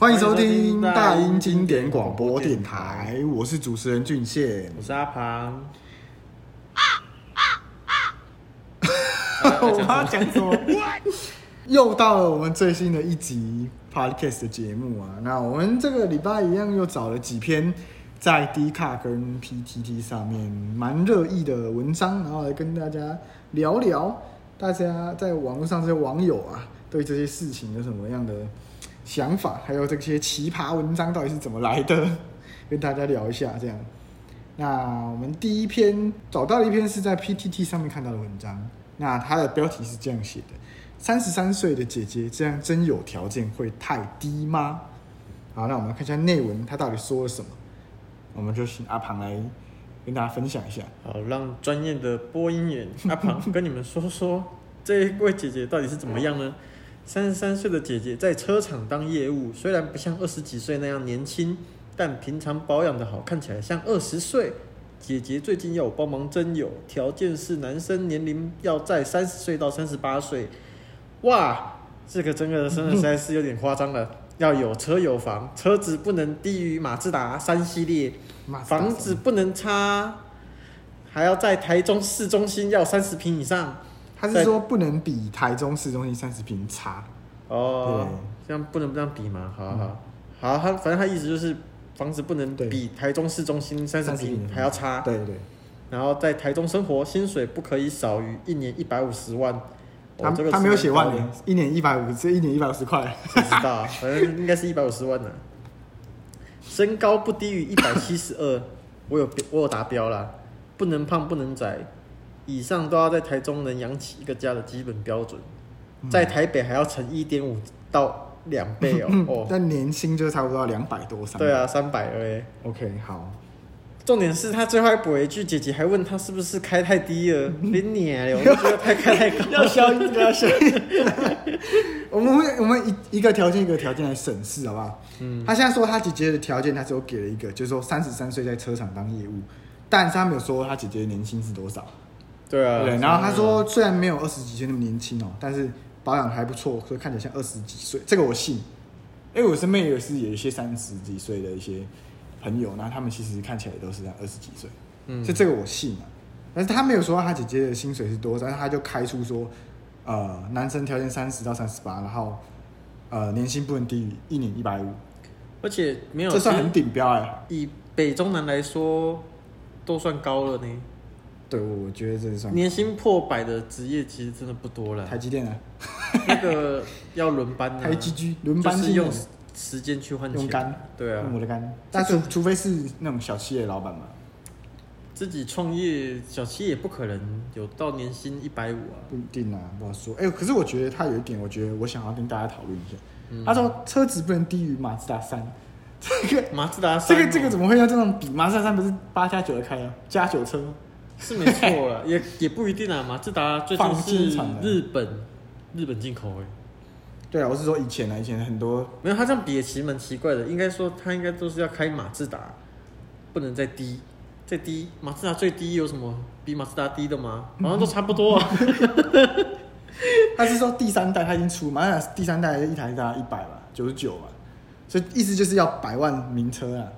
欢迎收听大英经典广播电台，我是主持人俊宪，我是阿庞。我要讲什么？又到了我们最新的一集 Podcast 的节目啊！那我们这个礼拜一样又找了几篇在 D 卡跟 PTT 上面蛮热议的文章，然后来跟大家聊聊，大家在网络上这些网友啊，对这些事情有什么样的想法，还有这些奇葩文章到底是怎么来的，跟大家聊一下。这样，那我们第一篇找到了一篇是在 PTT 上面看到的文章，那它的标题是这样写的：三十三岁的姐姐这样真有条件会太低吗？好，那我们看一下内文，它到底说了什么？我们就请阿庞来跟大家分享一下。好，让专业的播音员阿庞跟你们说说，这位姐姐到底是怎么样呢？三十三岁的姐姐在车厂当业务，虽然不像二十几岁那样年轻，但平常保养的好，看起来像二十岁。姐姐最近要我帮忙征友，条件是男生年龄要在三十岁到三十八岁。哇，这个真的真的实在是有点夸张了。要有车有房，车子不能低于马自达三系列，房子不能差，还要在台中市中心要三十坪以上。他是说不能比台中市中心三十平差哦，这样不能这样比吗？好好好，好，他反正他意思就是房子不能比台中市中心三十平还要差，对对。然后在台中生活，薪水不可以少于一年一百五十万。他他没有写万年，一年一百五，这一年一百五十块，不知道，反正应该是一百五十万呢。身高不低于一百七十二，我有我有达标了，不能胖不能窄。以上都要在台中能养起一个家的基本标准，在台北还要乘一点五到两倍哦。哦，但年薪就差不多要两百多三。对啊，三百而已。OK，好。重点是他最后还补一句，姐姐还问他是不是开太低了，你娘，我觉得太开太高，要消音，要消音。我们会我们一一个条件一个条件来审视，好不好？嗯。他现在说他姐姐的条件，他只有给了一个，就是说三十三岁在车厂当业务，但是他没有说他姐姐的年薪是多少。对啊，对，然后他说，虽然没有二十几岁那么年轻哦，但是保养还不错，所以看起来像二十几岁。这个我信，因为我身边也是有一些三十几岁的一些朋友，然后他们其实看起来都是在二十几岁，嗯，所以这个我信啊。但是他没有说他姐姐的薪水是多少，但是他就开出说，呃，男生条件三十到三十八，然后呃，年薪不能低于一年一百五，而且没有，这算很顶标哎。以北中南来说，都算高了呢。对，我觉得这是算年薪破百的职业其实真的不多了。台积电啊，那个要轮班的。台积居轮班是用时间去换钱。用肝，对啊，用我的肝。但除除非是那种小企业老板嘛，自己创业小企业也不可能有到年薪一百五啊。不一定啊，不好说。哎，可是我觉得他有一点，我觉得我想要跟大家讨论一下。他说车子不能低于马自达三，这个马自达三，这个这个怎么会要这种比？马自达三不是八加九的开啊，加九车。是没错了，也也不一定啊。马自达最近是日本日本进口诶。对啊，我是说以前啊，以前很多没有，他这样比也其实蛮奇怪的。应该说他应该都是要开马自达，不能再低，再低。马自达最低有什么比马自达低的吗？好像都差不多啊。他是说第三代他已经出，马自达第三代一台大概一百吧，九十九吧，所以意思就是要百万名车啊。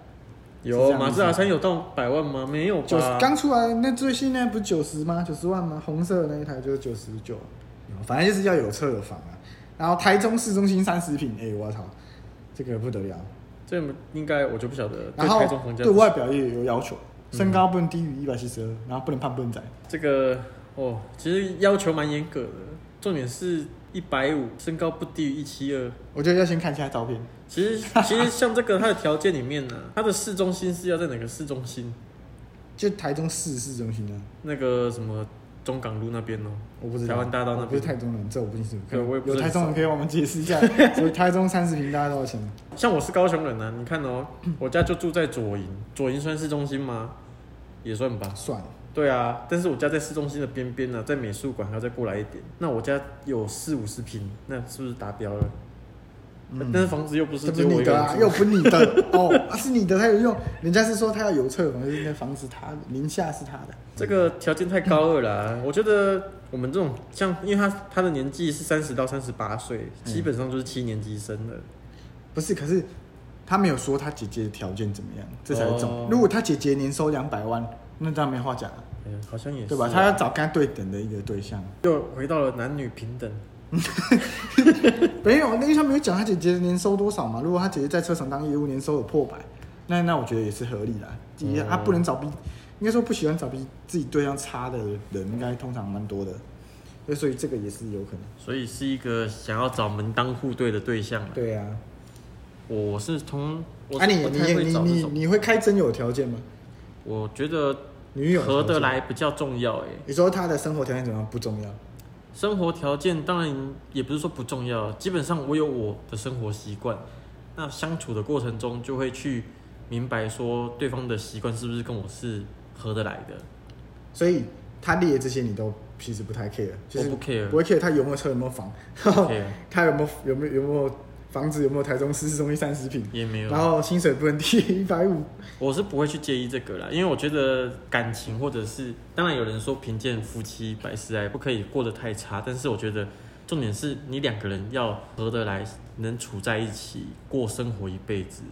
有马自达三有到百万吗？没有吧？刚出来那最新那不是九十吗？九十万吗？红色的那一台就是九十九。反正就是要有车有房啊。然后台中市中心三十坪，哎，我操，这个不得了。这应该我就不晓得。然后对外表也有要求，身高不能低于一百七十二，然后不能胖不能窄。这个哦，其实要求蛮严格的。重点是一百五，身高不低于一七二。我觉得要先看一下照片。其实，其实像这个，它的条件里面呢、啊，它的市中心是要在哪个市中心？就台中市市中心啊，那个什么中港路那边哦，我不知道。台湾大道那边不是台中人，这我不清楚。有台中人可以帮我们解释一下，所以台中三十平大概多少钱？像我是高雄人啊，你看哦，我家就住在左营，左营算市中心吗？也算吧。算。对啊，但是我家在市中心的边边呢，在美术馆还要再过来一点。那我家有四五十平，那是不是达标了？但是房子又不是只有我一个啊，又不是你的 哦，是你的，他有用。人家是说他要有车房，就是那房子他的名下是他的。这个条件太高了啦！我觉得我们这种像，因为他他的年纪是三十到三十八岁，基本上就是七年级生了。不是，可是他没有说他姐姐的条件怎么样，这才是重如果他姐姐年收两百万，那当然没话讲了，嗯，好像也是，对吧？他要找跟他对等的一个对象。又回到了男女平等。没有，那他没有讲他姐姐年收多少嘛。如果他姐姐在车厂当业务，年收有破百，那那我觉得也是合理的。第一他不能找比，应该说不喜欢找比自己对象差的人，应该通常蛮多的。所以这个也是有可能。所以是一个想要找门当户对的对象。对啊。我是从，我啊你，你你你你你会开真有条件吗？我觉得女友合得来比较重要哎。你说他的生活条件怎么样不重要？生活条件当然也不是说不重要，基本上我有我的生活习惯，那相处的过程中就会去明白说对方的习惯是不是跟我是合得来的。所以他列的这些你都其实不太 care，就是不 care，不会 care 他有没有车有没有房，他有没有有没有有没有房子有没有台中市市中心三十平也没有，然后薪水不能低于 一百五，我是不会去介意这个啦，因为我觉得感情或者是当然有人说贫贱夫妻百事哀，不可以过得太差，但是我觉得重点是你两个人要合得来，能处在一起过生活一辈子。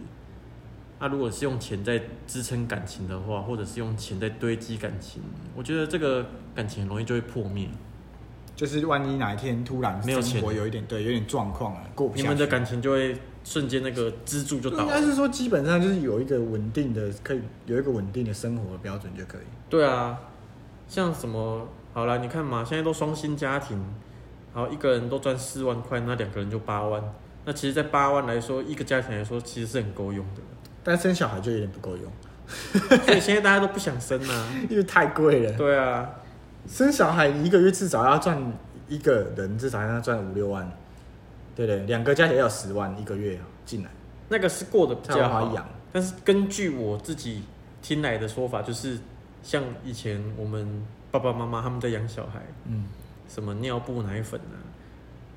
那、啊、如果是用钱在支撑感情的话，或者是用钱在堆积感情，我觉得这个感情很容易就会破灭。就是万一哪一天突然没有钱，我有一点对，有点状况啊，过不下去，你们的感情就会瞬间那个支柱就倒了。应该是说基本上就是有一个稳定的，可以有一个稳定的生活的标准就可以。对啊，像什么好了，你看嘛，现在都双薪家庭，然后一个人都赚四万块，那两个人就八万。那其实，在八万来说，一个家庭来说，其实是很够用的。但生小孩就有点不够用，所以现在大家都不想生啊，因为太贵了。对啊。生小孩，你一个月至少要赚一个人至少要赚五六万，对不对？两个加起来要十万一个月进来，那个是过得比较好养。但是根据我自己听来的说法，就是像以前我们爸爸妈妈他们在养小孩，嗯，什么尿布、奶粉啊，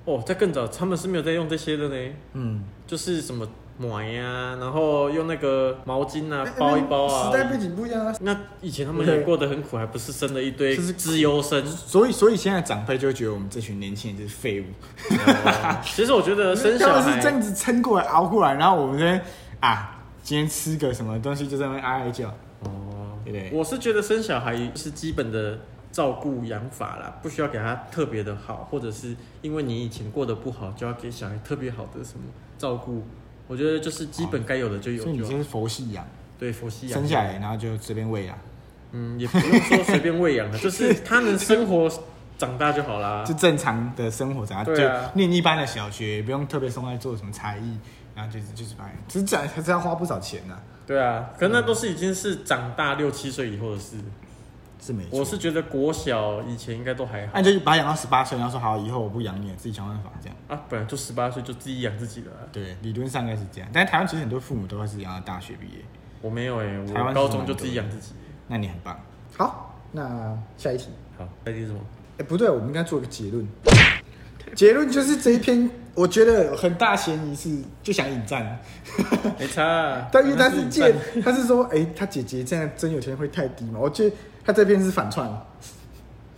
哦，在更早他们是没有在用这些的呢，嗯，就是什么。暖呀、啊，然后用那个毛巾啊包一包啊。时代背景不一样啊。那以前他们也过得很苦，还不是生了一堆资优生。所以，所以现在长辈就会觉得我们这群年轻人就是废物。哦、其实我觉得生小孩是这样子撑过来熬过来，然后我们这边啊，今天吃个什么东西就在那边哀哀叫。哦，对不对？我是觉得生小孩是基本的照顾养法啦，不需要给他特别的好，或者是因为你以前过得不好，就要给小孩特别好的什么照顾。我觉得就是基本该有的就有就，所以你就是佛系养，对，佛系养，生下来然后就随便喂养，嗯，也不用说随便喂养了，就是他能生活长大就好啦，就正常的生活长大，对啊，就念一般的小学，不用特别送来做什么才艺，然后就是就是把，其实这样还是要花不少钱呢、啊。对啊，可是那都是已经是长大六七岁以后的事。是没错，我是觉得国小以前应该都还好。那、啊、就把他养到十八岁，然后说好，以后我不养你了，自己想办法这样。啊，本来就十八岁就自己养自己了。对，理论上应该是这样。但是台湾其实很多父母都会是养到大学毕业。我没有哎、欸，我高中就自己养自己。那你很棒。好，那下一题。好，下一题是什么？哎、欸，不对，我们应该做一个结论。结论就是这一篇，我觉得很大嫌疑是就想引战。没差、啊。但因为他是借，他是说，哎、欸，他姐姐这样真有钱会太低嘛？我觉得。他这边是反串，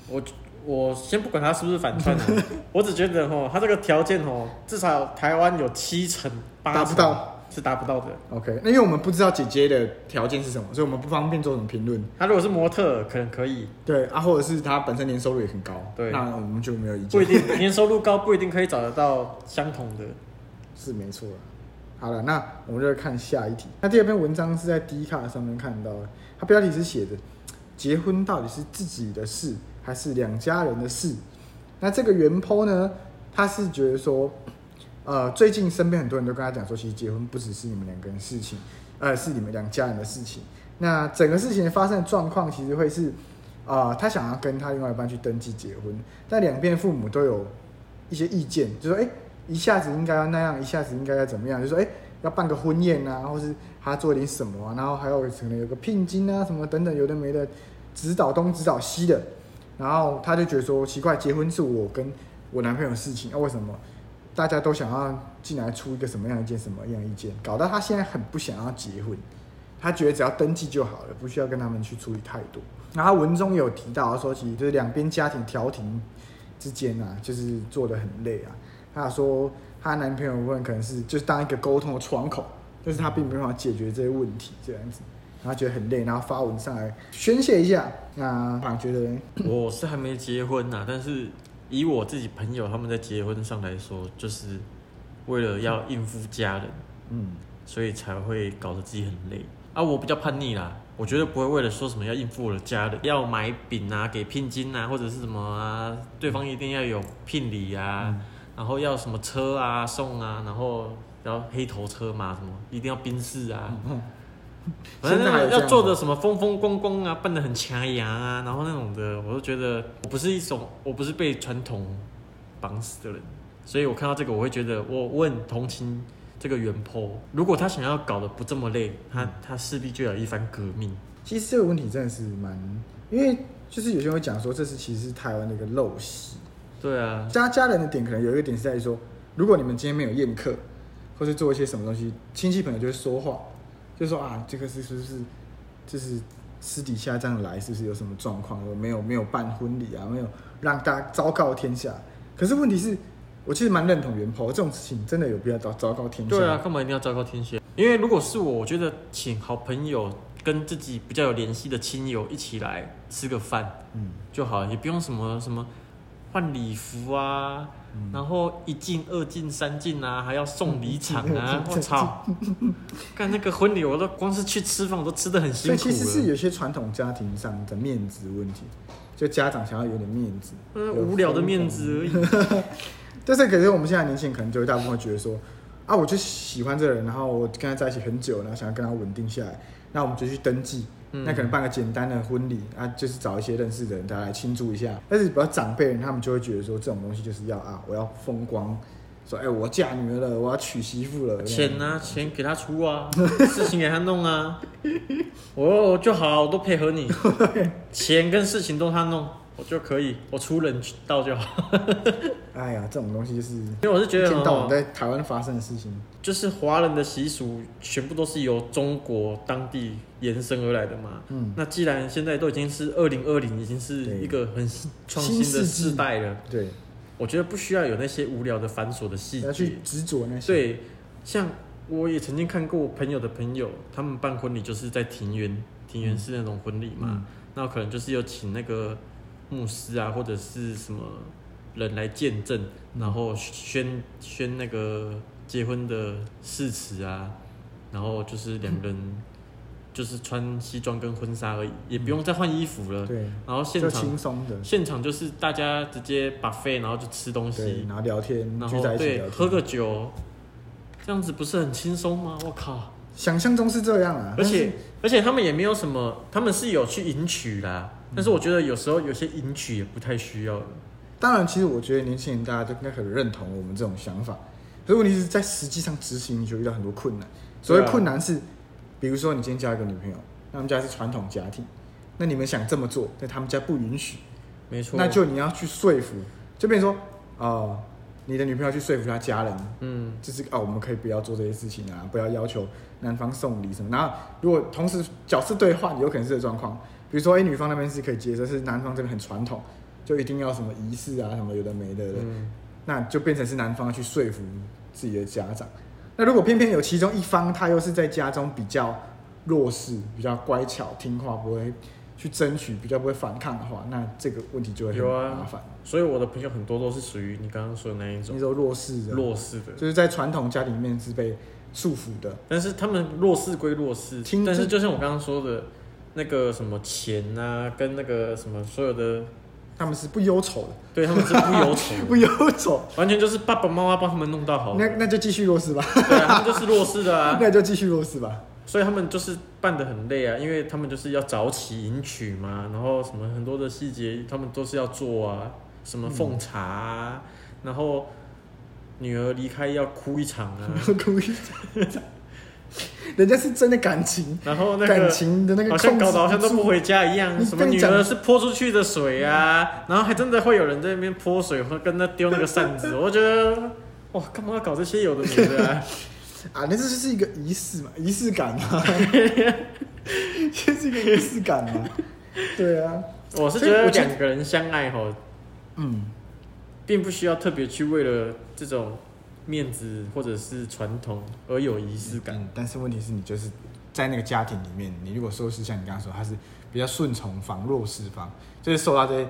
我我先不管他是不是反串的，我只觉得哈，他这个条件哦，至少台湾有七成八成达不到，是达不到的。OK，那因为我们不知道姐姐的条件是什么，所以我们不方便做什么评论。他如果是模特，可能可以。对啊，或者是他本身年收入也很高，对，那我们就没有意见。不一定 年收入高不一定可以找得到相同的，是没错。好了，那我们就来看下一题。那第二篇文章是在 D 卡上面看到的，它标题是写的。结婚到底是自己的事还是两家人的事？那这个原坡呢？他是觉得说，呃，最近身边很多人都跟他讲说，其实结婚不只是你们两个人的事情，呃，是你们两家人的事情。那整个事情发生的状况，其实会是，啊、呃，他想要跟他另外一半去登记结婚，但两边父母都有一些意见，就说，哎，一下子应该要那样，一下子应该要怎么样？就说，哎。要办个婚宴啊，或是他做点什么，然后还有可能有个聘金啊，什么等等，有的没的，指导东指导西的，然后他就觉得说奇怪，结婚是我跟我男朋友的事情，啊，为什么大家都想要进来出一个什么样一件什么样意见，搞到他现在很不想要结婚，他觉得只要登记就好了，不需要跟他们去处理太多。然后文中有提到说，其实就是两边家庭调停之间啊，就是做的很累啊。她说她男朋友问可能是就是当一个沟通的窗口，但是他并没有办法解决这些问题这样子，然后觉得很累，然后发文上来宣泄一下。那她觉得我是还没结婚呐，但是以我自己朋友他们在结婚上来说，就是为了要应付家人，嗯，所以才会搞得自己很累啊。我比较叛逆啦。我觉得不会为了说什么要应付我的家人，要买饼啊，给聘金啊，或者是什么啊，对方一定要有聘礼啊，嗯、然后要什么车啊送啊，然后要黑头车嘛，什么一定要宾士啊，嗯、反正那要做的什么风风光光啊，扮的很强牙啊，然后那种的，我都觉得我不是一种，我不是被传统绑死的人，所以我看到这个，我会觉得我我很同情。这个原 PO，如果他想要搞得不这么累，他他势必就要一番革命。其实这个问题真的是蛮，因为就是有些人会讲说，这是其实是台湾的一个陋习。对啊，家家人的点可能有一个点是在于说，如果你们今天没有宴客，或是做一些什么东西，亲戚朋友就会说话，就说啊，这个是是不是就是私底下这样来，是不是有什么状况？没有没有办婚礼啊，没有让大家昭告天下。可是问题是。我其实蛮认同原 PO 这种事情，真的有必要昭昭告天下？对啊，干嘛一定要昭告天下？因为如果是我，我觉得请好朋友跟自己比较有联系的亲友一起来吃个饭，嗯，就好了，也不用什么什么换礼服啊，嗯、然后一进二进三进啊，还要送礼场啊，我操！干那个婚礼，我都光是去吃饭，我都吃的很辛苦。所以其实是有些传统家庭上的面子问题，就家长想要有点面子，嗯，无聊的面子而已。但是，可是我们现在年轻人可能就会大部分会觉得说，啊，我就喜欢这个人，然后我跟他在一起很久，然后想要跟他稳定下来，那我们就去登记，嗯、那可能办个简单的婚礼啊，就是找一些认识的人，大家来庆祝一下。但是比较长辈人，他们就会觉得说，这种东西就是要啊，我要风光，说，哎、欸，我嫁女儿了，我要娶媳妇了，钱啊，钱给他出啊，事情给他弄啊，我 就好，我都配合你，钱跟事情都他弄。我就可以，我出人道就好。哎呀，这种东西就是，因为我是觉得，到在台湾发生的事情，就是华人的习俗全部都是由中国当地延伸而来的嘛。嗯，那既然现在都已经是二零二零，已经是一个很创新的世代了，对，我觉得不需要有那些无聊的繁琐的细节，去执着那些。对，像我也曾经看过我朋友的朋友，他们办婚礼就是在庭园，庭园是那种婚礼嘛，嗯、那可能就是有请那个。牧师啊，或者是什么人来见证，然后宣宣那个结婚的誓词啊，然后就是两人 就是穿西装跟婚纱而已，也不用再换衣服了。对，然后现场轻松的，现场就是大家直接 buffet，然后就吃东西，然后聊天，然后对喝个酒，这样子不是很轻松吗？我靠，想象中是这样啊，而且而且他们也没有什么，他们是有去迎娶啦。但是我觉得有时候有些迎娶也不太需要。当然，其实我觉得年轻人大家都应该很认同我们这种想法。可是问题是在实际上执行，你就遇到很多困难。所谓困难是，比如说你今天交一个女朋友，他们家是传统家庭，那你们想这么做，但他们家不允许，没错。那就你要去说服，就变成说，呃，你的女朋友去说服她家人，嗯，就是哦，我们可以不要做这些事情啊，不要要求男方送礼什么。然后如果同时角色对换，有可能是这个状况。比如说，哎，女方那边是可以接受，是男方这边很传统，就一定要什么仪式啊，什么有的没的，嗯、那就变成是男方去说服自己的家长。那如果偏偏有其中一方，他又是在家中比较弱势、比较乖巧听话，不会去争取，比较不会反抗的话，那这个问题就会很麻烦。所以我的朋友很多都是属于你刚刚说的那一种，那种弱势的，弱势的，就是在传统家庭里面是被束缚的。但是他们弱势归弱势，听但是就像我刚刚说的。那个什么钱啊，跟那个什么所有的，他们是不忧愁的，对，他们是不忧愁，不忧愁，完全就是爸爸妈妈帮他们弄到好。那那就继续弱势吧，对啊，他们就是弱势的啊，那就继续弱势吧。所以他们就是办的很累啊，因为他们就是要早起迎娶嘛，然后什么很多的细节他们都是要做啊，什么奉茶啊，嗯、然后女儿离开要哭一场啊，哭一场。人家是真的感情，然后那个感情的那个好像搞得好像都不回家一样。什么女儿是泼出去的水啊？然后还真的会有人在那边泼水，或跟他丢那个扇子。我觉得哇，干嘛要搞这些有的没的啊？啊，那这就是一个仪式嘛，仪式感嘛，这是一个仪式感嘛。对啊，我是觉得两个人相爱吼，嗯，并不需要特别去为了这种面子或者是传统而有仪式感。嗯，但是问题是你就是在那个家庭里面，你如果说是像你刚刚说，他是比较顺从方、弱势方，就是受到这些。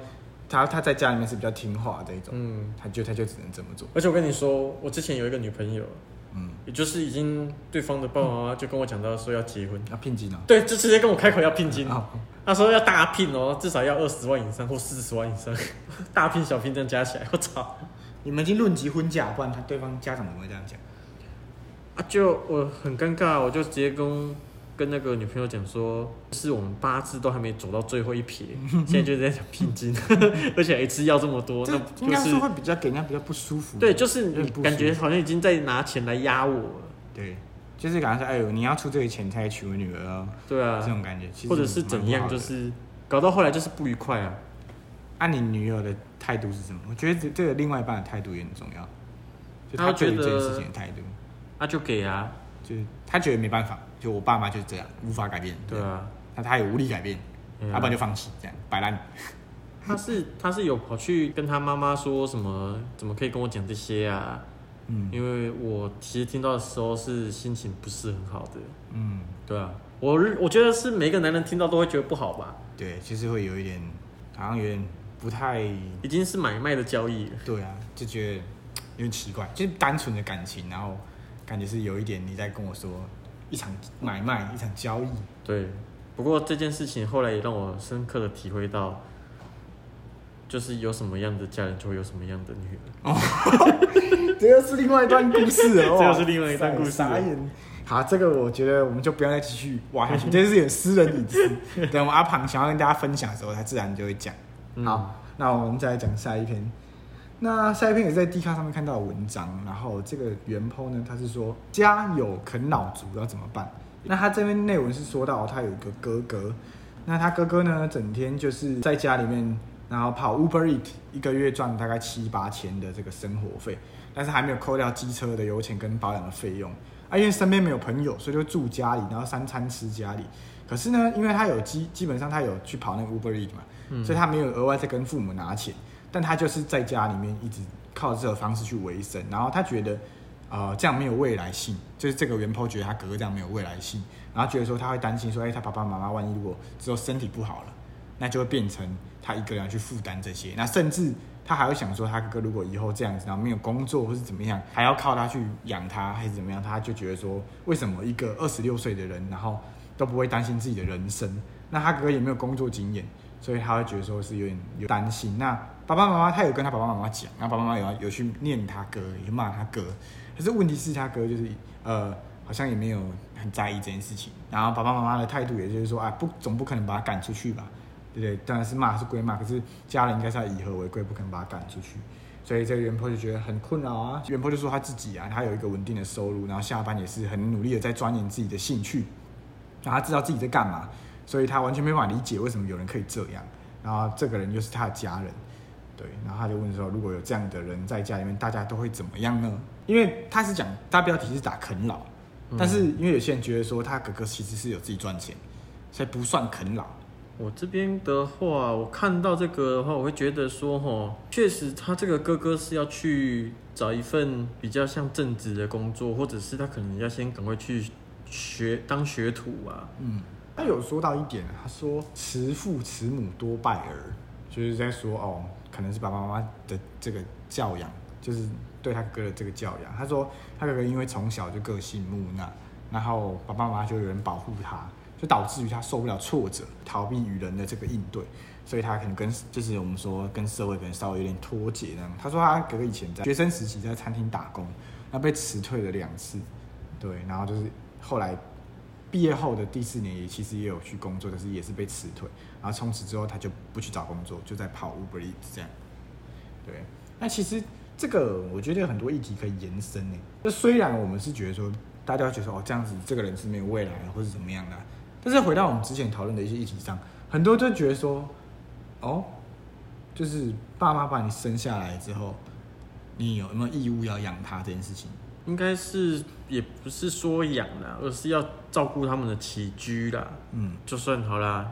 他他在家里面是比较听话的一种，嗯，他就他就只能这么做。而且我跟你说，我之前有一个女朋友，嗯，也就是已经对方的爸爸妈妈就跟我讲到说要结婚，要聘金哦，对，就直接跟我开口要聘金，他说要大聘哦，至少要二十万以上或四十万以上，大聘小聘这样加起来，我操！你们已经论及婚嫁，不然他对方家长怎么会这样讲？啊，就我很尴尬，我就直接跟。跟那个女朋友讲说，是我们八字都还没走到最后一撇，现在就在讲聘金，而且一次要这么多，那应该是会比较给人家比较不舒服。对，就是你感觉好像已经在拿钱来压我了。对，就是感觉说，哎呦，你要出这个钱才娶我女儿啊。对啊，这种感觉，或者是怎样，就是搞到后来就是不愉快啊。按你女友的态度是什么？我觉得这这个另外一半的态度也很重要，就他对于这件事情的态度。那就给啊，就是他觉得没办法。就我爸妈就是这样，无法改变。对啊，那他也无力改变，要不然就放弃，这样摆烂。他是他是有跑去跟他妈妈说什么？怎么可以跟我讲这些啊？嗯，因为我其实听到的时候是心情不是很好的。嗯，对啊，我我觉得是每个男人听到都会觉得不好吧？对，其实会有一点，好像有点不太，已经是买卖的交易了。对啊，就觉得有点奇怪，就是单纯的感情，然后感觉是有一点你在跟我说。一场买卖，一场交易。对，不过这件事情后来也让我深刻的体会到，就是有什么样的家人，就会有什么样的女人。哦，这又是另外一段故事哦。这又是另外一段故事。好，这个我觉得我们就不要再继续挖下去，这是有私人隐私。等我们阿庞想要跟大家分享的时候，他自然就会讲。好，那我们再来讲下一篇。那下一篇也是在 D 卡上面看到的文章，然后这个原 po 呢，他是说家有啃老族要怎么办？那他这边内文是说到他有一个哥哥，那他哥哥呢，整天就是在家里面，然后跑 Uber Eat，一个月赚大概七八千的这个生活费，但是还没有扣掉机车的油钱跟保养的费用啊，因为身边没有朋友，所以就住家里，然后三餐吃家里。可是呢，因为他有基基本上他有去跑那个 Uber Eat 嘛，所以他没有额外再跟父母拿钱。但他就是在家里面一直靠这个方式去维生，然后他觉得，呃，这样没有未来性，就是这个原 po 觉得他哥哥这样没有未来性，然后觉得说他会担心说，哎，他爸爸妈妈万一如果之后身体不好了，那就会变成他一个人去负担这些，那甚至他还会想说，他哥哥如果以后这样子，然后没有工作或是怎么样，还要靠他去养他还是怎么样，他就觉得说，为什么一个二十六岁的人，然后都不会担心自己的人生？那他哥哥也没有工作经验，所以他会觉得说是有点有担心。那爸爸妈妈他有跟他爸爸妈妈讲，然后爸爸妈妈有有去念他哥，也骂他哥。可是问题是他哥就是呃，好像也没有很在意这件事情。然后爸爸妈妈的态度也就是说，啊，不，总不可能把他赶出去吧？对不对？当然是骂是归骂，可是家人应该是要以和为贵，不可能把他赶出去。所以这个原 po 就觉得很困扰啊。原 po 就说他自己啊，他有一个稳定的收入，然后下班也是很努力的在钻研自己的兴趣，然后他知道自己在干嘛，所以他完全没法理解为什么有人可以这样。然后这个人又是他的家人。对，然后他就问说：“如果有这样的人在家里面，大家都会怎么样呢？”因为他是讲大标题是打啃老，嗯、但是因为有些人觉得说他哥哥其实是有自己赚钱，所以不算啃老。我这边的话，我看到这个的话，我会觉得说，哈，确实他这个哥哥是要去找一份比较像正职的工作，或者是他可能要先赶快去学当学徒啊。嗯，他有说到一点，他说慈父慈母多败儿，就是在说哦。可能是爸爸妈妈的这个教养，就是对他哥的这个教养。他说他哥哥因为从小就个性木讷，然后爸爸妈妈就有人保护他，就导致于他受不了挫折，逃避与人的这个应对，所以他可能跟就是我们说跟社会可能稍微有点脱节那样。他说他哥哥以前在学生时期在餐厅打工，那被辞退了两次，对，然后就是后来。毕业后的第四年也其实也有去工作，可是也是被辞退。然后从此之后他就不去找工作，就在跑 Uber Eats 这样。对，那其实这个我觉得有很多议题可以延伸呢。就虽然我们是觉得说大家觉得说哦这样子这个人是没有未来的，或是怎么样的，但是回到我们之前讨论的一些议题上，很多都觉得说哦，就是爸妈把你生下来之后，你有没有义务要养他这件事情？应该是也不是说养啦，而是要照顾他们的起居啦。嗯，就算好啦，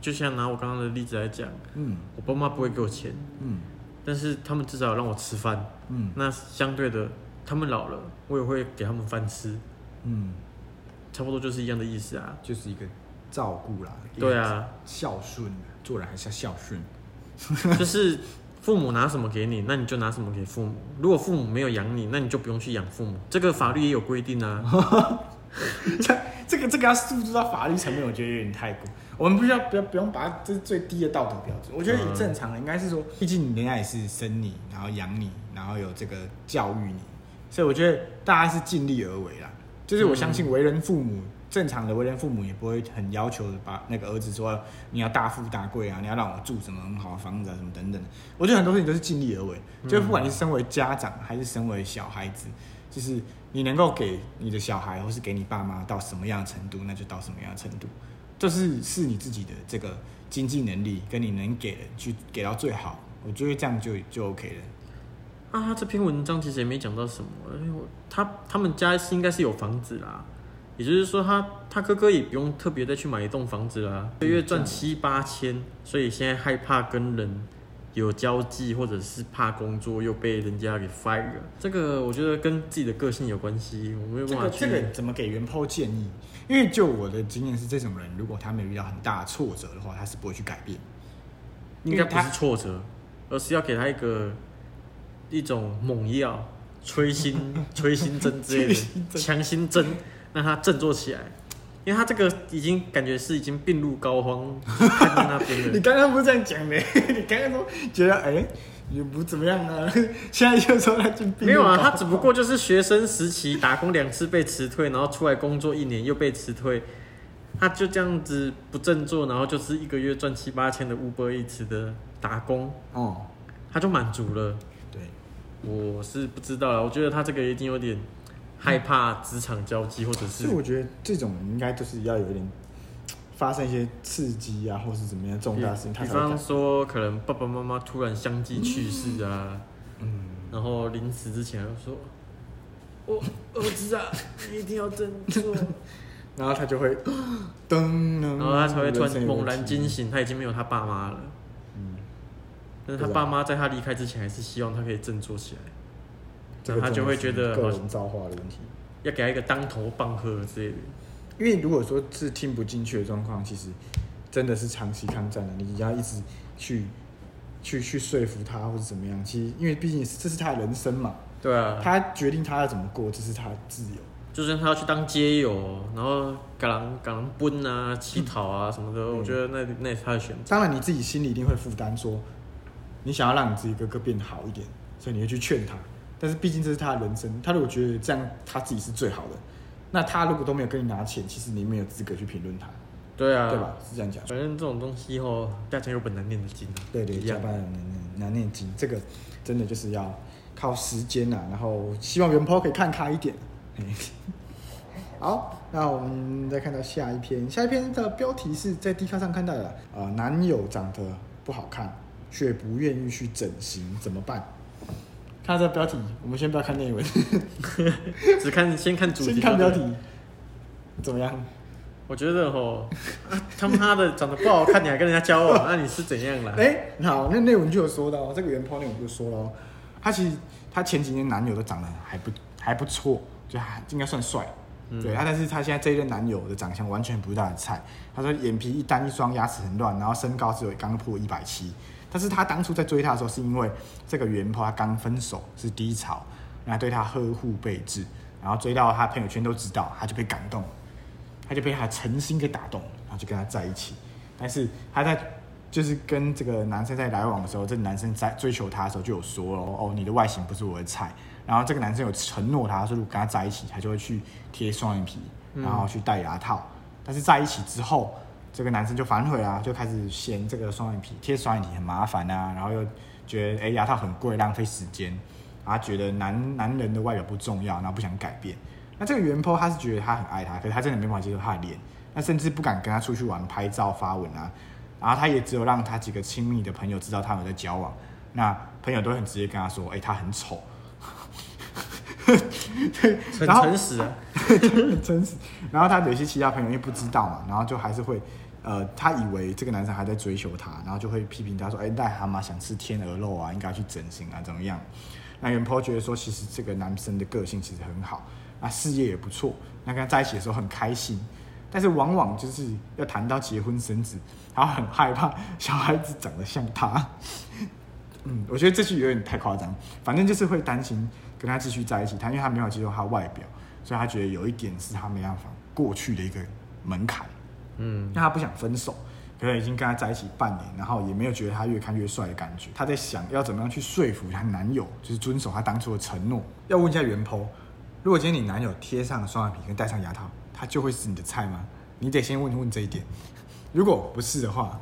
就像拿我刚刚的例子来讲，嗯，我爸妈不会给我钱，嗯，但是他们至少要让我吃饭。嗯，那相对的，他们老了，我也会给他们饭吃。嗯，差不多就是一样的意思啊，就是一个照顾啦。对啊，孝顺，做人还是要孝顺。就是父母拿什么给你，那你就拿什么给父母。如果父母没有养你，那你就不用去养父母。这个法律也有规定啊。这 这个这个要诉诸到法律层面，我觉得有点太过。我们不需要不要不用把它这是最低的道德标准。我觉得也正常的应该是说，毕竟人家也是生你，然后养你，然后有这个教育你，所以我觉得大家是尽力而为啦。就是我相信为人父母。正常的为人父母也不会很要求把那个儿子说，你要大富大贵啊，你要让我住什么很好的房子啊，什么等等。我觉得很多事情都是尽力而为，就不管你是身为家长还是身为小孩子，就是你能够给你的小孩或是给你爸妈到什么样的程度，那就到什么样的程度，就是是你自己的这个经济能力跟你能给的去给到最好，我觉得这样就就 OK 了。啊，这篇文章其实也没讲到什么，他他们家是应该是有房子啦。也就是说他，他他哥哥也不用特别再去买一栋房子啦，一个月赚七八千，所以现在害怕跟人有交际，或者是怕工作又被人家给 fire 了。这个我觉得跟自己的个性有关系，我没有办法去。这个这个怎么给原 PO 建议？因为就我的经验是，这种人如果他没有遇到很大的挫折的话，他是不会去改变。应该不是挫折，而是要给他一个一种猛药、催心、催心针之类的强心针。让他振作起来，因为他这个已经感觉是已经病入膏肓，那边了。你刚刚不是这样讲的？你刚刚说觉得哎、欸，也不怎么样啊，现在又说他就病。没有啊，他只不过就是学生时期打工两次被辞退，然后出来工作一年又被辞退，他就这样子不振作，然后就是一个月赚七八千的 Uber Eats 的打工，哦，他就满足了。对，我是不知道了，我觉得他这个已经有点。害怕职场交际，或者是，所以我觉得这种应该就是要有一点发生一些刺激啊，或是怎么样重大事情。比方说，可能爸爸妈妈突然相继去世啊，嗯，然后临死之前又说：“我儿子啊，你一定要振作。” 然后他就会 噔，然后他才会突然猛然惊醒，他已经没有他爸妈了。嗯，但是他爸妈在他离开之前，还是希望他可以振作起来。他就会觉得个人造化的问题，要给他一个当头棒喝之类的。因为如果说是听不进去的状况，其实真的是长期抗战的，你要一直去去去说服他或者怎么样。其实因为毕竟这是他的人生嘛，对啊，他决定他要怎么过，这是他的自由。就算他要去当街友，然后赶狼赶狼奔啊、乞讨啊什么的，嗯、我觉得那那也是他的选择。当然你自己心里一定会负担，说你想要让你自己哥哥变好一点，所以你会去劝他。但是毕竟这是他的人生，他如果觉得这样他自己是最好的，那他如果都没有跟你拿钱，其实你没有资格去评论他。对啊，对吧？是这样讲。反正这种东西哦，家家有本难念的经。对对，家家有本难念的经，这个真的就是要靠时间呐。然后希望原 PO 可以看开一点。好，那我们再看到下一篇，下一篇的标题是在 D 卡上看到的，呃，男友长得不好看，却不愿意去整形，怎么办？看这标题，我们先不要看内文，只看先看主题。先看标题，怎么样？我觉得吼，他妈的长得不好看，你还跟人家交往，那你是怎样啦？哎、欸，好，那内文就有说到，这个原 PO 内文就说了，他其实他前几年男友都长得还不还不错，就还应该算帅，嗯、对啊，但是他现在这一任男友的长相完全不是他的菜。他说眼皮一单一双，牙齿很乱，然后身高只有刚破一百七。但是他当初在追她的时候，是因为这个原 PO 他刚分手，是低潮，然后对他呵护备至，然后追到他朋友圈都知道，他就被感动，他就被他诚心给打动，然后就跟他在一起。但是他在就是跟这个男生在来往的时候，这个男生在追求他的时候就有说了哦，你的外形不是我的菜。然后这个男生有承诺他说，如果跟他在一起，他就会去贴双眼皮，然后去戴牙套。但是在一起之后。这个男生就反悔啊，就开始嫌这个双眼皮贴双眼皮很麻烦啊，然后又觉得哎牙套很贵，浪费时间，然后觉得男男人的外表不重要，然后不想改变。那这个原 PO 他是觉得他很爱他，可是他真的没办法接受他的脸，那甚至不敢跟他出去玩、拍照、发文啊。然后他也只有让他几个亲密的朋友知道他们在交往，那朋友都很直接跟他说，哎他很丑，对，很诚实啊，很 诚实。然后他有些其他朋友因为不知道嘛，然后就还是会。呃，他以为这个男生还在追求他，然后就会批评他说：“哎，癞蛤蟆想吃天鹅肉啊，应该去整形啊，怎么样？”那原 po 觉得说，其实这个男生的个性其实很好，那事业也不错，那跟他在一起的时候很开心，但是往往就是要谈到结婚生子，然后很害怕小孩子长得像他。嗯，我觉得这句有点太夸张，反正就是会担心跟他继续在一起，他因为他没有接受他外表，所以他觉得有一点是他没办法过去的一个门槛。嗯，那他不想分手，可能已经跟他在一起半年，然后也没有觉得他越看越帅的感觉。他在想要怎么样去说服他男友，就是遵守他当初的承诺。要问一下原 po，如果今天你男友贴上了双眼皮跟戴上牙套，他就会是你的菜吗？你得先问问这一点。如果不是的话，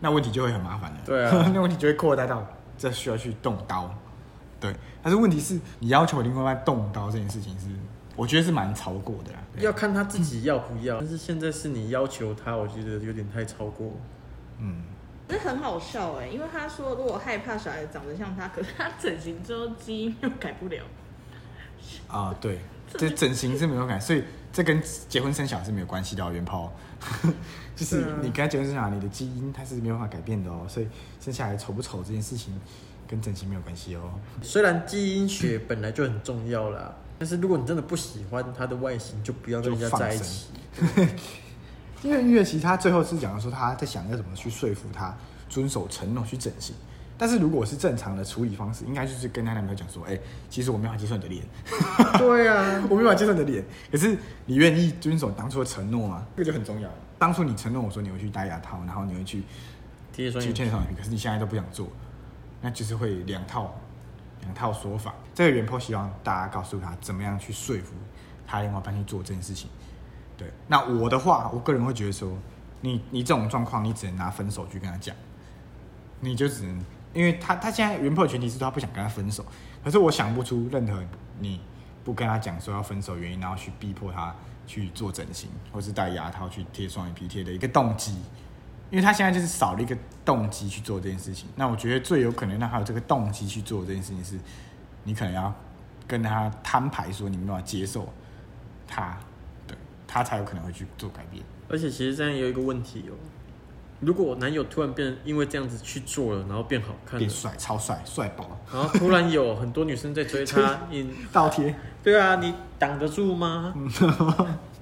那问题就会很麻烦了。对啊，那问题就会扩大到这需要去动刀。对，但是问题是你要求另外一半动刀这件事情是。我觉得是蛮超过的啦，要看他自己要不要。但是现在是你要求他，我觉得有点太超过。嗯，这很好笑哎，因为他说如果害怕小孩长得像他，可是他整形之后基因又改不了。啊，对，这整形是没有改，所以这跟结婚生小孩是没有关系的哦，原 po。就是你跟他结婚生小孩，你的基因它是没有办法改变的哦，所以生下来丑不丑这件事情跟整形没有关系哦。虽然基因学本来就很重要啦。但是如果你真的不喜欢他的外形，就不要跟人家在一起。因为因为其实他最后是讲说他在想要怎么去说服他遵守承诺去整形。但是如果是正常的处理方式，应该就是跟他男朋友讲说：“哎、欸，其实我没法接受你的脸。”对啊，我没法接受你的脸。可是你愿意遵守当初的承诺吗？这个就很重要。当初你承诺我说你会去戴牙套，然后你会去贴双眼皮，可是你现在都不想做，那就是会两套。两套说法，这个原 po 希望大家告诉他怎么样去说服他另外一半去做这件事情。对，那我的话，我个人会觉得说，你你这种状况，你只能拿分手去跟他讲，你就只能，因为他他现在原 po 的前提是他不想跟他分手，可是我想不出任何你不跟他讲说要分手原因，然后去逼迫他去做整形，或是戴牙套去贴双眼皮贴的一个动机。因为他现在就是少了一个动机去做这件事情，那我觉得最有可能让他有这个动机去做这件事情是，你可能要跟他摊牌说你没办法接受他，对，他才有可能会去做改变。而且其实这样也有一个问题哦，如果我男友突然变因为这样子去做了，然后变好看，变帅，超帅，帅爆，然后突然有很多女生在追他，你倒贴，对啊，你挡得住吗？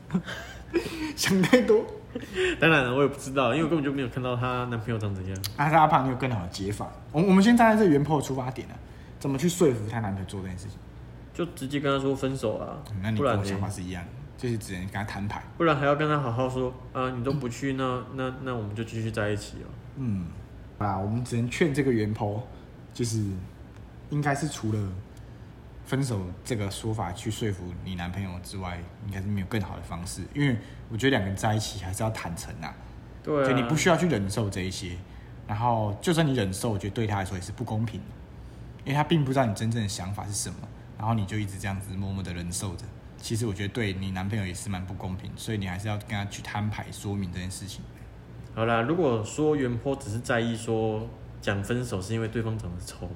想太多。当然了，我也不知道，因为我根本就没有看到她男朋友长怎样。还是阿胖，有更好的解法？我我们先站在这原 po 的出发点呢，怎么去说服她男朋友做这件事情？就直接跟他说分手啊！嗯、那你跟我想法是一样，就是只能跟他摊牌，不然还要跟他好好说啊！你都不去，那那那我们就继续在一起哦。嗯，啊，我们只能劝这个原 po，就是应该是除了。分手这个说法去说服你男朋友之外，应该是没有更好的方式。因为我觉得两个人在一起还是要坦诚呐，对，你不需要去忍受这一些。然后就算你忍受，我觉得对他来说也是不公平，因为他并不知道你真正的想法是什么。然后你就一直这样子默默的忍受着，其实我觉得对你男朋友也是蛮不公平。所以你还是要跟他去摊牌说明这件事情。好啦，如果说原 po 只是在意说讲分手是因为对方长得丑，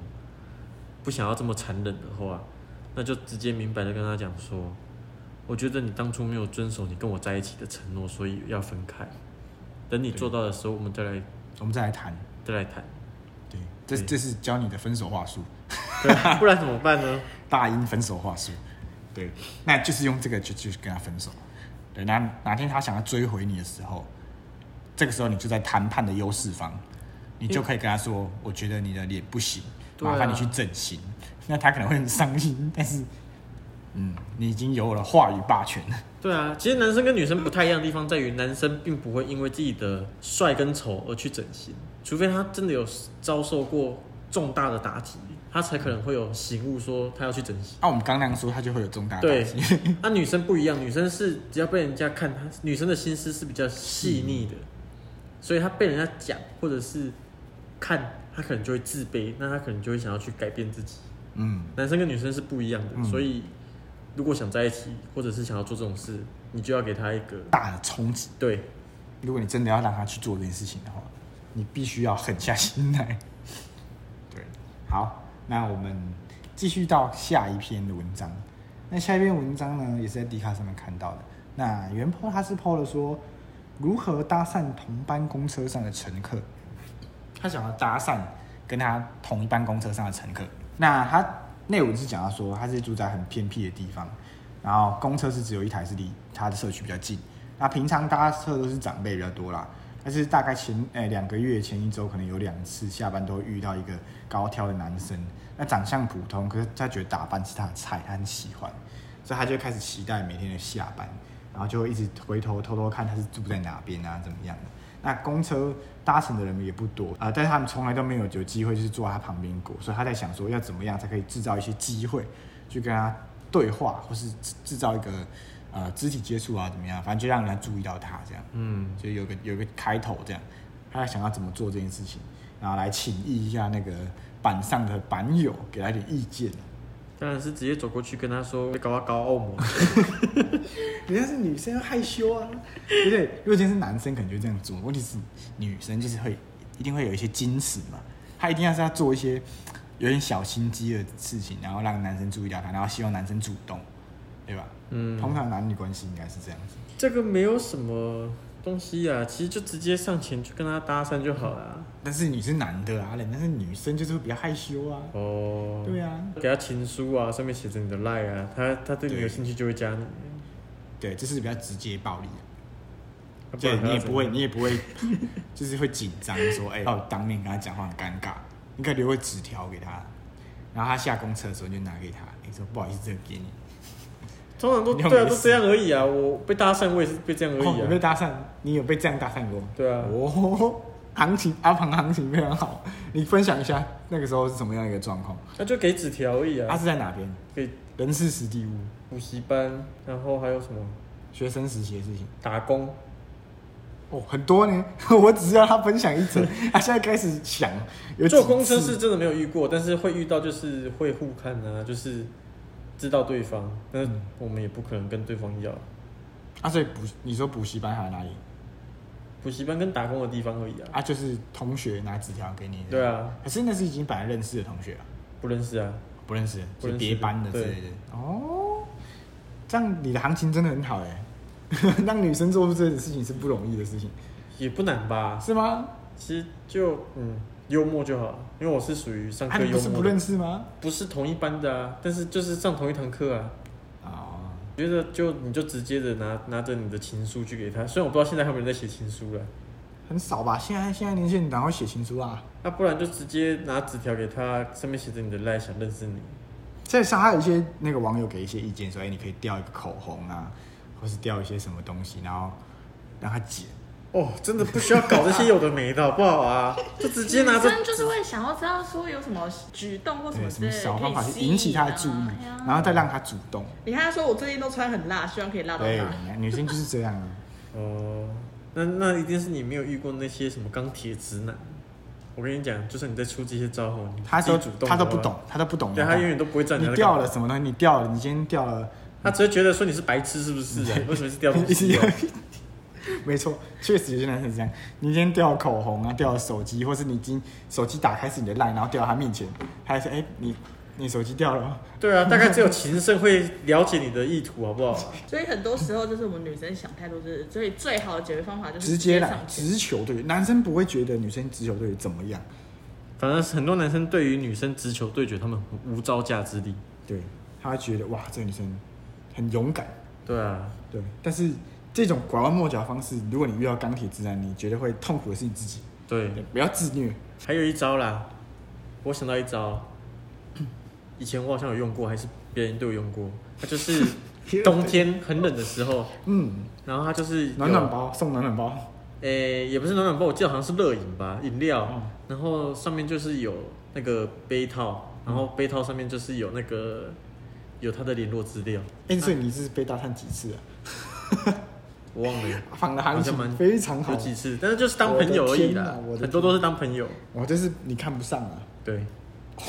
不想要这么残忍的话。那就直接明白的跟他讲说，我觉得你当初没有遵守你跟我在一起的承诺，所以要分开。等你做到的时候，我们再来，我们再来谈，再来谈。对，这这是教你的分手话术。对，不然怎么办呢？大英分手话术。对，那就是用这个就就跟他分手。对，那哪天他想要追回你的时候，这个时候你就在谈判的优势方，你就可以跟他说，我觉得你的脸不行，麻烦你去整形。那他可能会很伤心，但是，嗯，你已经有了话语霸权了。对啊，其实男生跟女生不太一样的地方在于，男生并不会因为自己的帅跟丑而去整形，除非他真的有遭受过重大的打击，他才可能会有醒悟说他要去整形。那、啊、我们刚那样说，他就会有重大打击。对，那、啊、女生不一样，女生是只要被人家看，她女生的心思是比较细腻的，所以她被人家讲或者是看，她可能就会自卑，那她可能就会想要去改变自己。嗯，男生跟女生是不一样的，嗯、所以如果想在一起，或者是想要做这种事，你就要给他一个大的冲击。对，如果你真的要让他去做这件事情的话，你必须要狠下心来。对，好，那我们继续到下一篇的文章。那下一篇文章呢，也是在迪卡上面看到的。那原 po 他是 po 了说，如何搭讪同班公车上的乘客。他想要搭讪跟他同一班公车上的乘客。那他内文是讲到说，他是住在很偏僻的地方，然后公车是只有一台，是离他的社区比较近。那平常搭车都是长辈比较多啦，但是大概前诶两个月前一周可能有两次下班都遇到一个高挑的男生，那长相普通，可是他觉得打扮是他的菜，他很喜欢，所以他就开始期待每天的下班，然后就一直回头偷偷看他是住在哪边啊，怎么样的。那公车搭乘的人也不多啊、呃，但是他们从来都没有有机会就是坐在他旁边过，所以他在想说要怎么样才可以制造一些机会去跟他对话，或是制造一个。呃，肢体接触啊，怎么样？反正就让人家注意到他这样，嗯，就有个有个开头这样，他在想要怎么做这件事情，然后来请益一下那个板上的板友，给他点意见。当然是直接走过去跟他说，搞啊搞欧摩。人家是女生要害羞啊，对不对？如果今天是男生，可能就这样做。问题是女生就是会一定会有一些矜持嘛，她一定要是要做一些有点小心机的事情，然后让男生注意到她，然后希望男生主动。对吧？嗯，通常男女关系应该是这样子。这个没有什么东西啊，其实就直接上前去跟他搭讪就好了，嗯。但是你是男的啊，人家是女生，就是会比较害羞啊。哦，对啊，给他情书啊，上面写着你的 line 啊，他他对你有兴趣就会加你。对，这是比较直接暴力。对，你也不会，你也不会，就是会紧张说，哎，要当面跟他讲话很尴尬，你可以留个纸条给他，然后他下公车的时候就拿给他，你说不好意思，这个给你。通常都对啊，都这样而已啊。我被搭讪，我也是被这样而已啊。有被搭讪，你有被这样搭讪过？对啊。哦，行情阿庞行情非常好，你分享一下那个时候是什么样一个状况？那就给纸条而已啊。他是在哪边？给人事实地物。补习班，然后还有什么？学生时期的事情。打工。哦，很多呢。我只知道他分享一则，他现在开始想。坐公车是真的没有遇过，但是会遇到就是会互看啊，就是。知道对方，但是我们也不可能跟对方要。啊，所以补你说补习班还有哪里？补习班跟打工的地方而已啊。啊，就是同学拿纸条给你。对啊。可是那是已经本来认识的同学啊。不认识啊，不认识，是别班的之类的。哦，这样你的行情真的很好哎，让女生做出这种事情是不容易的事情。也不难吧？是吗？其实就嗯。幽默就好，因为我是属于上课幽默的。不是不认识吗？不是同一班的啊，但是就是上同一堂课啊。啊、哦，觉得就你就直接的拿拿着你的情书去给他，虽然我不知道现在还有没有人在写情书了。很少吧？现在现在年轻人哪会写情书啊？那不然就直接拿纸条给他，上面写着你的赖，想认识你。在上还有一些那个网友给一些意见，说哎，你可以掉一个口红啊，或是掉一些什么东西，然后让他剪。哦，真的不需要搞这些有的没的，好不好啊？就直接拿着。女生就是会想要知道说有什么举动或什么，什么小方法去引起他的注意，然后再让他主动。你看他说我最近都穿很辣，希望可以辣到他。女生就是这样啊。哦，那那一定是你没有遇过那些什么钢铁直男。我跟你讲，就算你在出这些招后，他都主动，他都不懂，他都不懂。对，他永远都不会站你掉了什么东西？你掉了，你今天掉了，他只会觉得说你是白痴，是不是？为什么是掉东西？没错，确实有些男生是这样。你今天掉口红啊，掉手机，或是你今手机打开是你的 LINE，然后掉到他面前，他还说：“哎、欸，你你手机掉了。”对啊，大概只有情圣会了解你的意图，好不好？所以很多时候就是我们女生想太多，就是所以最好的解决方法就是直接来直球对决。男生不会觉得女生直球对决怎么样，反正很多男生对于女生直球对决，他们无招架之力。对，他会觉得哇，这个女生很勇敢。对啊，对，但是。这种拐弯抹角方式，如果你遇到钢铁直男，你觉得会痛苦的是你自己。对，不要自虐。还有一招啦，我想到一招，以前我好像有用过，还是别人都有用过。它就是 冬天很冷的时候，嗯，然后它就是暖暖包，送暖暖包。诶、欸，也不是暖暖包，我记得好像是热饮吧，饮料。嗯、然后上面就是有那个杯套，然后杯套上面就是有那个有他的联络资料。哎、欸，所以你是被搭讪几次啊？我忘了，访的行情非常好，有几次，但是就是当朋友而已啦，很多都是当朋友。我就是你看不上啊，对。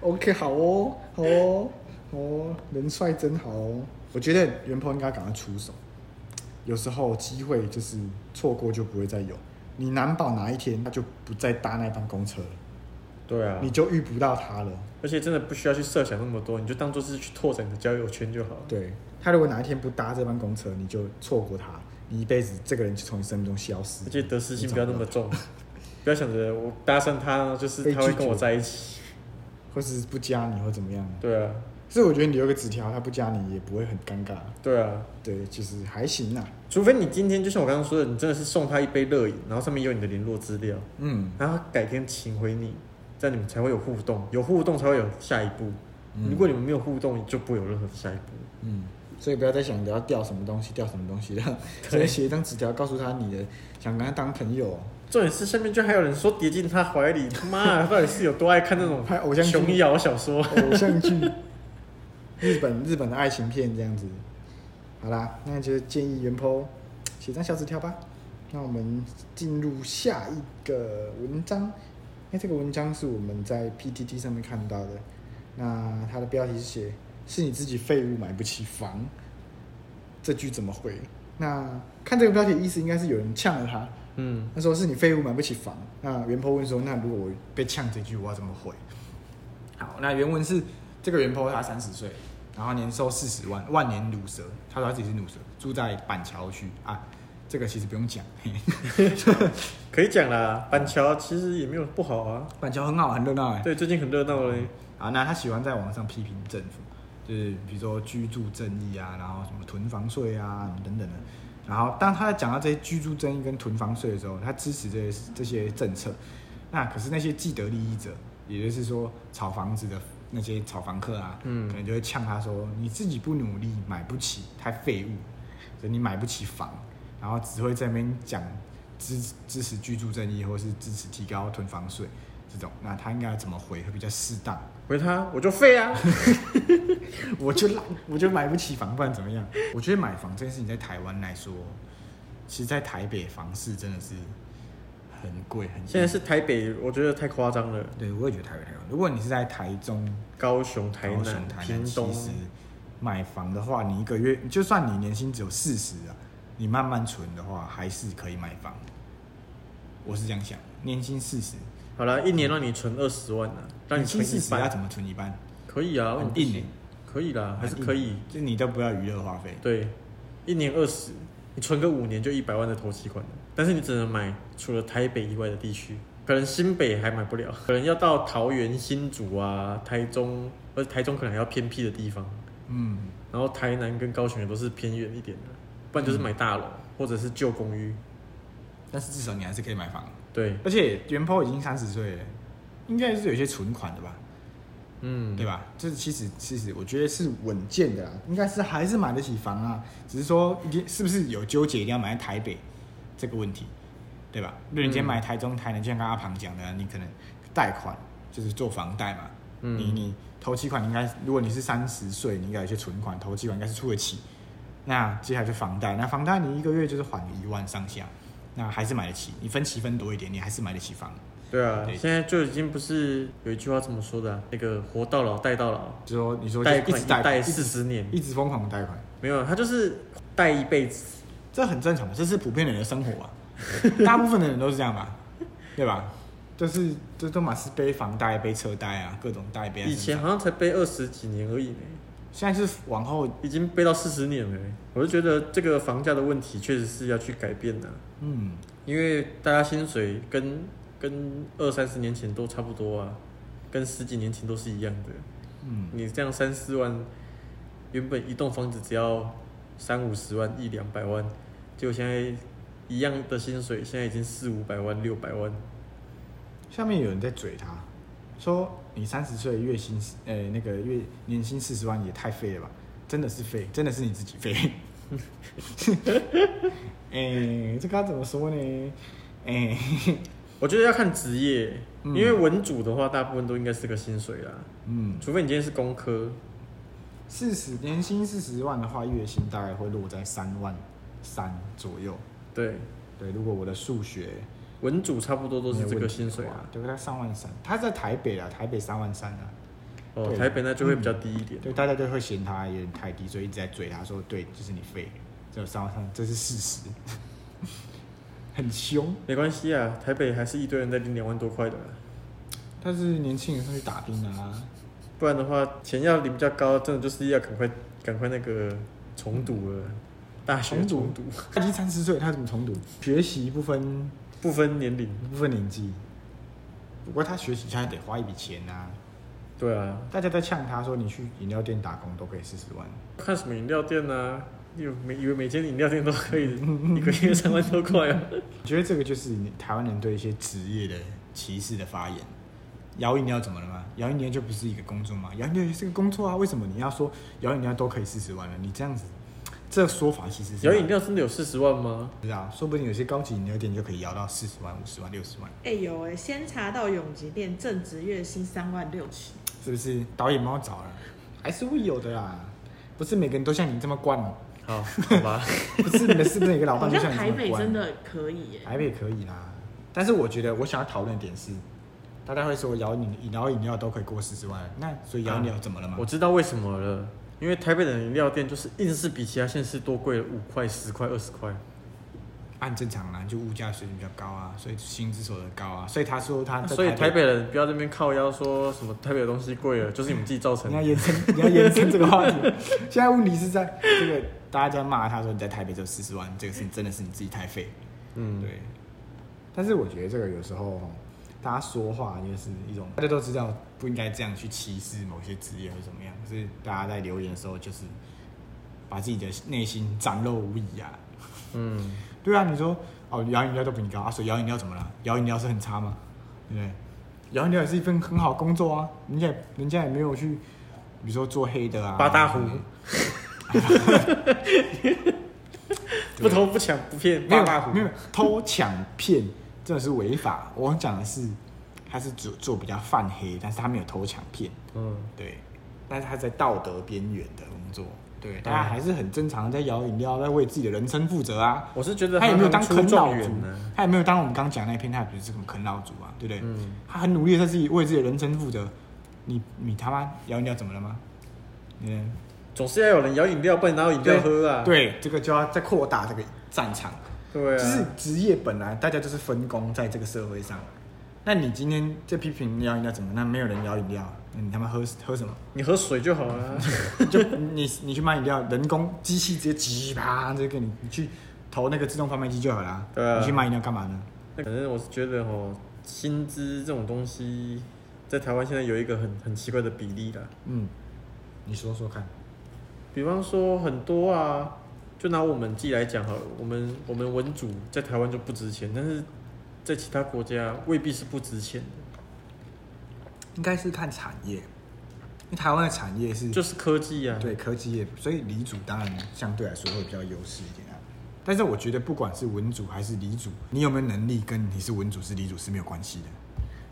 OK，好哦，好哦，哦，人帅真好哦。我觉得元鹏应该赶快出手，有时候机会就是错过就不会再有，你难保哪一天他就不再搭那班公车了。对啊，你就遇不到他了。而且真的不需要去设想那么多，你就当做是去拓展你的交友圈就好了。对，他如果哪一天不搭这班公车，你就错过他，你一辈子这个人就从你生命中消失。而且得失心不要那么重，不要想着我搭上他就是他会跟我在一起，或是不加你或怎么样。对啊，所以我觉得你留个纸条，他不加你也不会很尴尬。对啊，对，其实还行啊。除非你今天就像我刚刚说的，你真的是送他一杯热饮，然后上面有你的联络资料，嗯，然后他改天请回你。这样你们才会有互动，有互动才会有下一步。嗯、如果你们没有互动，就不会有任何下一步。嗯，所以不要再想着要钓什么东西，钓什么东西了。直接写一张纸条，告诉他你的想跟他当朋友。重点是下面就还有人说跌进他怀里，妈、啊，到底是有多爱看那种 偶像琼瑶小说、偶像剧、日本日本的爱情片这样子。好啦，那就建议原 PO 写张小纸条吧。那我们进入下一个文章。哎，这个文章是我们在 PTT 上面看到的。那它的标题是写“是你自己废物买不起房”，这句怎么回？那看这个标题的意思，应该是有人呛了他。嗯，他说是你废物买不起房。那原 po 问说，那如果我被呛这句，我要怎么回？好，那原文是这个原 po 他三十岁，然后年收四十万，万年乳蛇。他说他自己是乳蛇，住在板桥区啊。这个其实不用讲，可以讲啦。板桥其实也没有不好啊，板桥很好，很热闹哎。对，最近很热闹嘞。啊，那他喜欢在网上批评政府，就是比如说居住正义啊，然后什么囤房税啊等等的。然后当他在讲到这些居住正义跟囤房税的时候，他支持这些这些政策。那可是那些既得利益者，也就是说炒房子的那些炒房客啊，嗯，可能就会呛他说：“你自己不努力，买不起，太废物，所以你买不起房。”然后只会在那边讲支支持居住正义，或是支持提高囤房税这种，那他应该要怎么回会比较适当？回他我就废啊，我就烂，我就买不起房，不然怎么样？我觉得买房这件事情在台湾来说，其实，在台北房市真的是很贵，很贵。现在是台北，我觉得太夸张了。对，我也觉得台北太贵。如果你是在台中、高雄、台南、台南屏东，其实买房的话，你一个月就算你年薪只有四十啊。你慢慢存的话，还是可以买房。我是这样想，年薪四十，好了，一年让你存二十万呢、啊，让你存一半，要怎么存一半？可以啊，一年可以啦，还是可以，就你都不要娱乐花费。对，一年二十，你存个五年就一百万的头期款，但是你只能买除了台北以外的地区，可能新北还买不了，可能要到桃园、新竹啊、台中，而台中可能还要偏僻的地方，嗯，然后台南跟高雄也都是偏远一点的。不然就是买大楼，嗯、或者是旧公寓，但是至少你还是可以买房。对，而且元 PO 已经三十岁了，应该是有些存款的吧？嗯，对吧？就是其实其实我觉得是稳健的啦，应该是还是买得起房啊，只是说是不是有纠结一定要买在台北这个问题，对吧？如果你今天买台中、台南，就像刚刚阿庞讲的，你可能贷款就是做房贷嘛，嗯、你你头期款应该，如果你是三十岁，你应该有些存款，头期款应该是出得起。那接下来就房贷，那房贷你一个月就是还一万上下，那还是买得起。你分期分多一点，你还是买得起房。对啊，对现在就已经不是有一句话怎么说的、啊？那个活到老贷到老，就说你说贷款贷四十年，一直疯狂的贷款，没有，他就是贷一辈子，这很正常的，这是普遍人的生活啊，大部分的人都是这样吧，对吧？就是这都嘛是背房贷、背车贷啊，各种贷背。以前好像才背二十几年而已呢。现在是往后已经背到四十年了，我就觉得这个房价的问题确实是要去改变的。嗯，因为大家薪水跟跟二三十年前都差不多啊，跟十几年前都是一样的。嗯，你这样三四万，原本一栋房子只要三五十万、一两百万，结果现在一样的薪水，现在已经四五百万、六百万。下面有人在嘴他。说你三十岁月薪，呃、欸，那个月年薪四十万也太废了吧？真的是废，真的是你自己废。哎、欸，这该怎么说呢？哎、欸，我觉得要看职业，嗯、因为文组的话，大部分都应该是个薪水啦。嗯，除非你今天是工科，四十年薪四十万的话，月薪大概会落在三万三左右。对对，如果我的数学。文组差不多都是这个薪水啊，对，他上万三，他在台北啊，台北三万三啊。哦，台北那就会比较低一点。嗯、对，大家就会嫌他有点太低，所以一直在追他说，对，就是你废，只有三万三，这是事实。很凶，没关系啊，台北还是一堆人在领两万多块的。但是年轻人上去打拼啊，不然的话钱要领比较高，真的就是要赶快赶快那个重读了，大学重读。他已经三十岁，他怎么重读？学习不分不分年龄，不分年纪。不过他学习现在得花一笔钱啊。对啊，大家在呛他说，你去饮料店打工都可以四十万。看什么饮料店啊？以为每以为每间饮料店都可以 一个月三万多块啊？我觉得这个就是台湾人对一些职业的歧视的发言。摇饮料怎么了吗？摇饮料就不是一个工作吗？摇饮料也是个工作啊，为什么你要说摇饮料都可以四十万了？你这样子，这个说法其实是摇饮料真的有四十万吗？不知道，说不定有些高级饮料店就可以摇到四十万、五十万、六十万。哎、欸、有哎、欸，先查到永吉店正值月薪三万六起，是不是导演帮我找了？还是会有的啦，不是每个人都像你这么惯哦。好，好吧，不是你的，是不是每个老板都像你这么惯？台北真的可以耶，台北可以啦。但是我觉得我想要讨论的点是。大家会说摇饮摇饮料都可以过四十万，那所以摇饮料怎么了吗？我知道为什么了，因为台北的饮料店就是硬是比其他县市多贵了五块、十块、二十块。按正常啦，就物价水平比较高啊，所以薪资所得高啊，所以他说他所以台北人不要这边靠腰说什么台北的东西贵了，就是你们自己造成的。你要延伸，你要延伸这个话题。现在问题是在这个大家在骂他说你在台北只有四十万，这个事情真的是你自己太废。嗯，对。但是我觉得这个有时候。大家说话就是一种，大家都知道不应该这样去歧视某些职业或怎么样，可是大家在留言的时候就是把自己的内心展露无遗啊。嗯，对啊，你说哦，摇饮料都比你高啊，所以摇饮料怎么了？摇饮料是很差吗？对不对？摇饮料也是一份很好工作啊，人家人家也没有去，比如说做黑的啊，八大壶，不偷不抢不骗，没有没有偷抢骗。这是违法。我讲的是，他是做做比较泛黑，但是他没有偷抢骗。嗯，对。但是他在道德边缘的工作，对，大家还是很正常的在摇饮料，在为自己的人生负责啊。我是觉得他有没有当啃老族，他有没有当我们刚刚讲那一篇，他也不是什么啃老族啊，对不对？嗯。他很努力的在自己为自己的人生负责。你你他妈摇饮料怎么了吗？嗯，总是要有人摇饮料，不然哪有饮料喝啊？对，这个就要再扩大这个战场。对啊，就是职业本来大家就是分工在这个社会上，那你今天这批评摇饮料怎么？那没有人摇饮料，那你他妈喝喝什么？你喝水就好了。就你你去卖饮料，人工机器直接叽啪直接给你，你去投那个自动贩卖机就好了。对啊，你去卖饮料干嘛呢？反正我是觉得哦，薪资这种东西在台湾现在有一个很很奇怪的比例啦。嗯，你说说看，比方说很多啊。就拿我们自己来讲哈，我们我们文组在台湾就不值钱，但是在其他国家未必是不值钱的。应该是看产业，因为台湾的产业是就是科技啊，对科技业，所以理组当然相对来说会比较优势一点啊。但是我觉得不管是文组还是理组，你有没有能力跟你是文组是理组是没有关系的。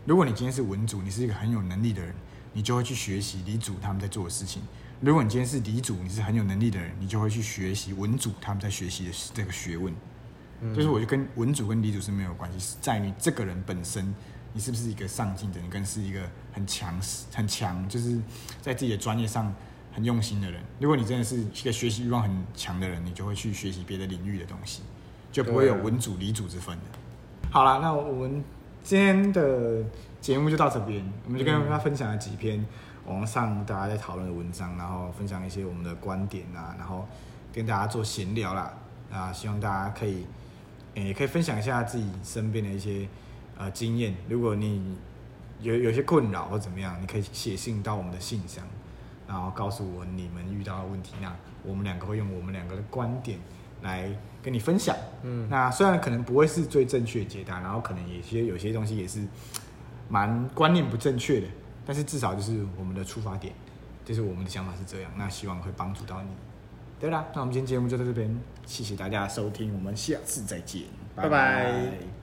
如果你今天是文组，你是一个很有能力的人，你就会去学习理组他们在做的事情。如果你今天是理组，你是很有能力的人，你就会去学习文组他们在学习的这个学问。嗯、就是我就跟文组跟理组是没有关系，是在于这个人本身，你是不是一个上进的人，跟是一个很强势、很强，就是在自己的专业上很用心的人。如果你真的是一个学习欲望很强的人，你就会去学习别的领域的东西，就不会有文组、理组之分的。好了，那我们今天的节目就到这边，我们就跟大家分享了几篇。网上大家在讨论的文章，然后分享一些我们的观点啊，然后跟大家做闲聊啦啊，希望大家可以，也可以分享一下自己身边的一些呃经验。如果你有有些困扰或怎么样，你可以写信到我们的信箱，然后告诉我你们遇到的问题，那我们两个会用我们两个的观点来跟你分享。嗯，那虽然可能不会是最正确的解答，然后可能有些有些东西也是蛮观念不正确的。但是至少就是我们的出发点，就是我们的想法是这样，那希望会帮助到你。对啦，那我们今天节目就到这边，谢谢大家收听，我们下次再见，拜拜。拜拜。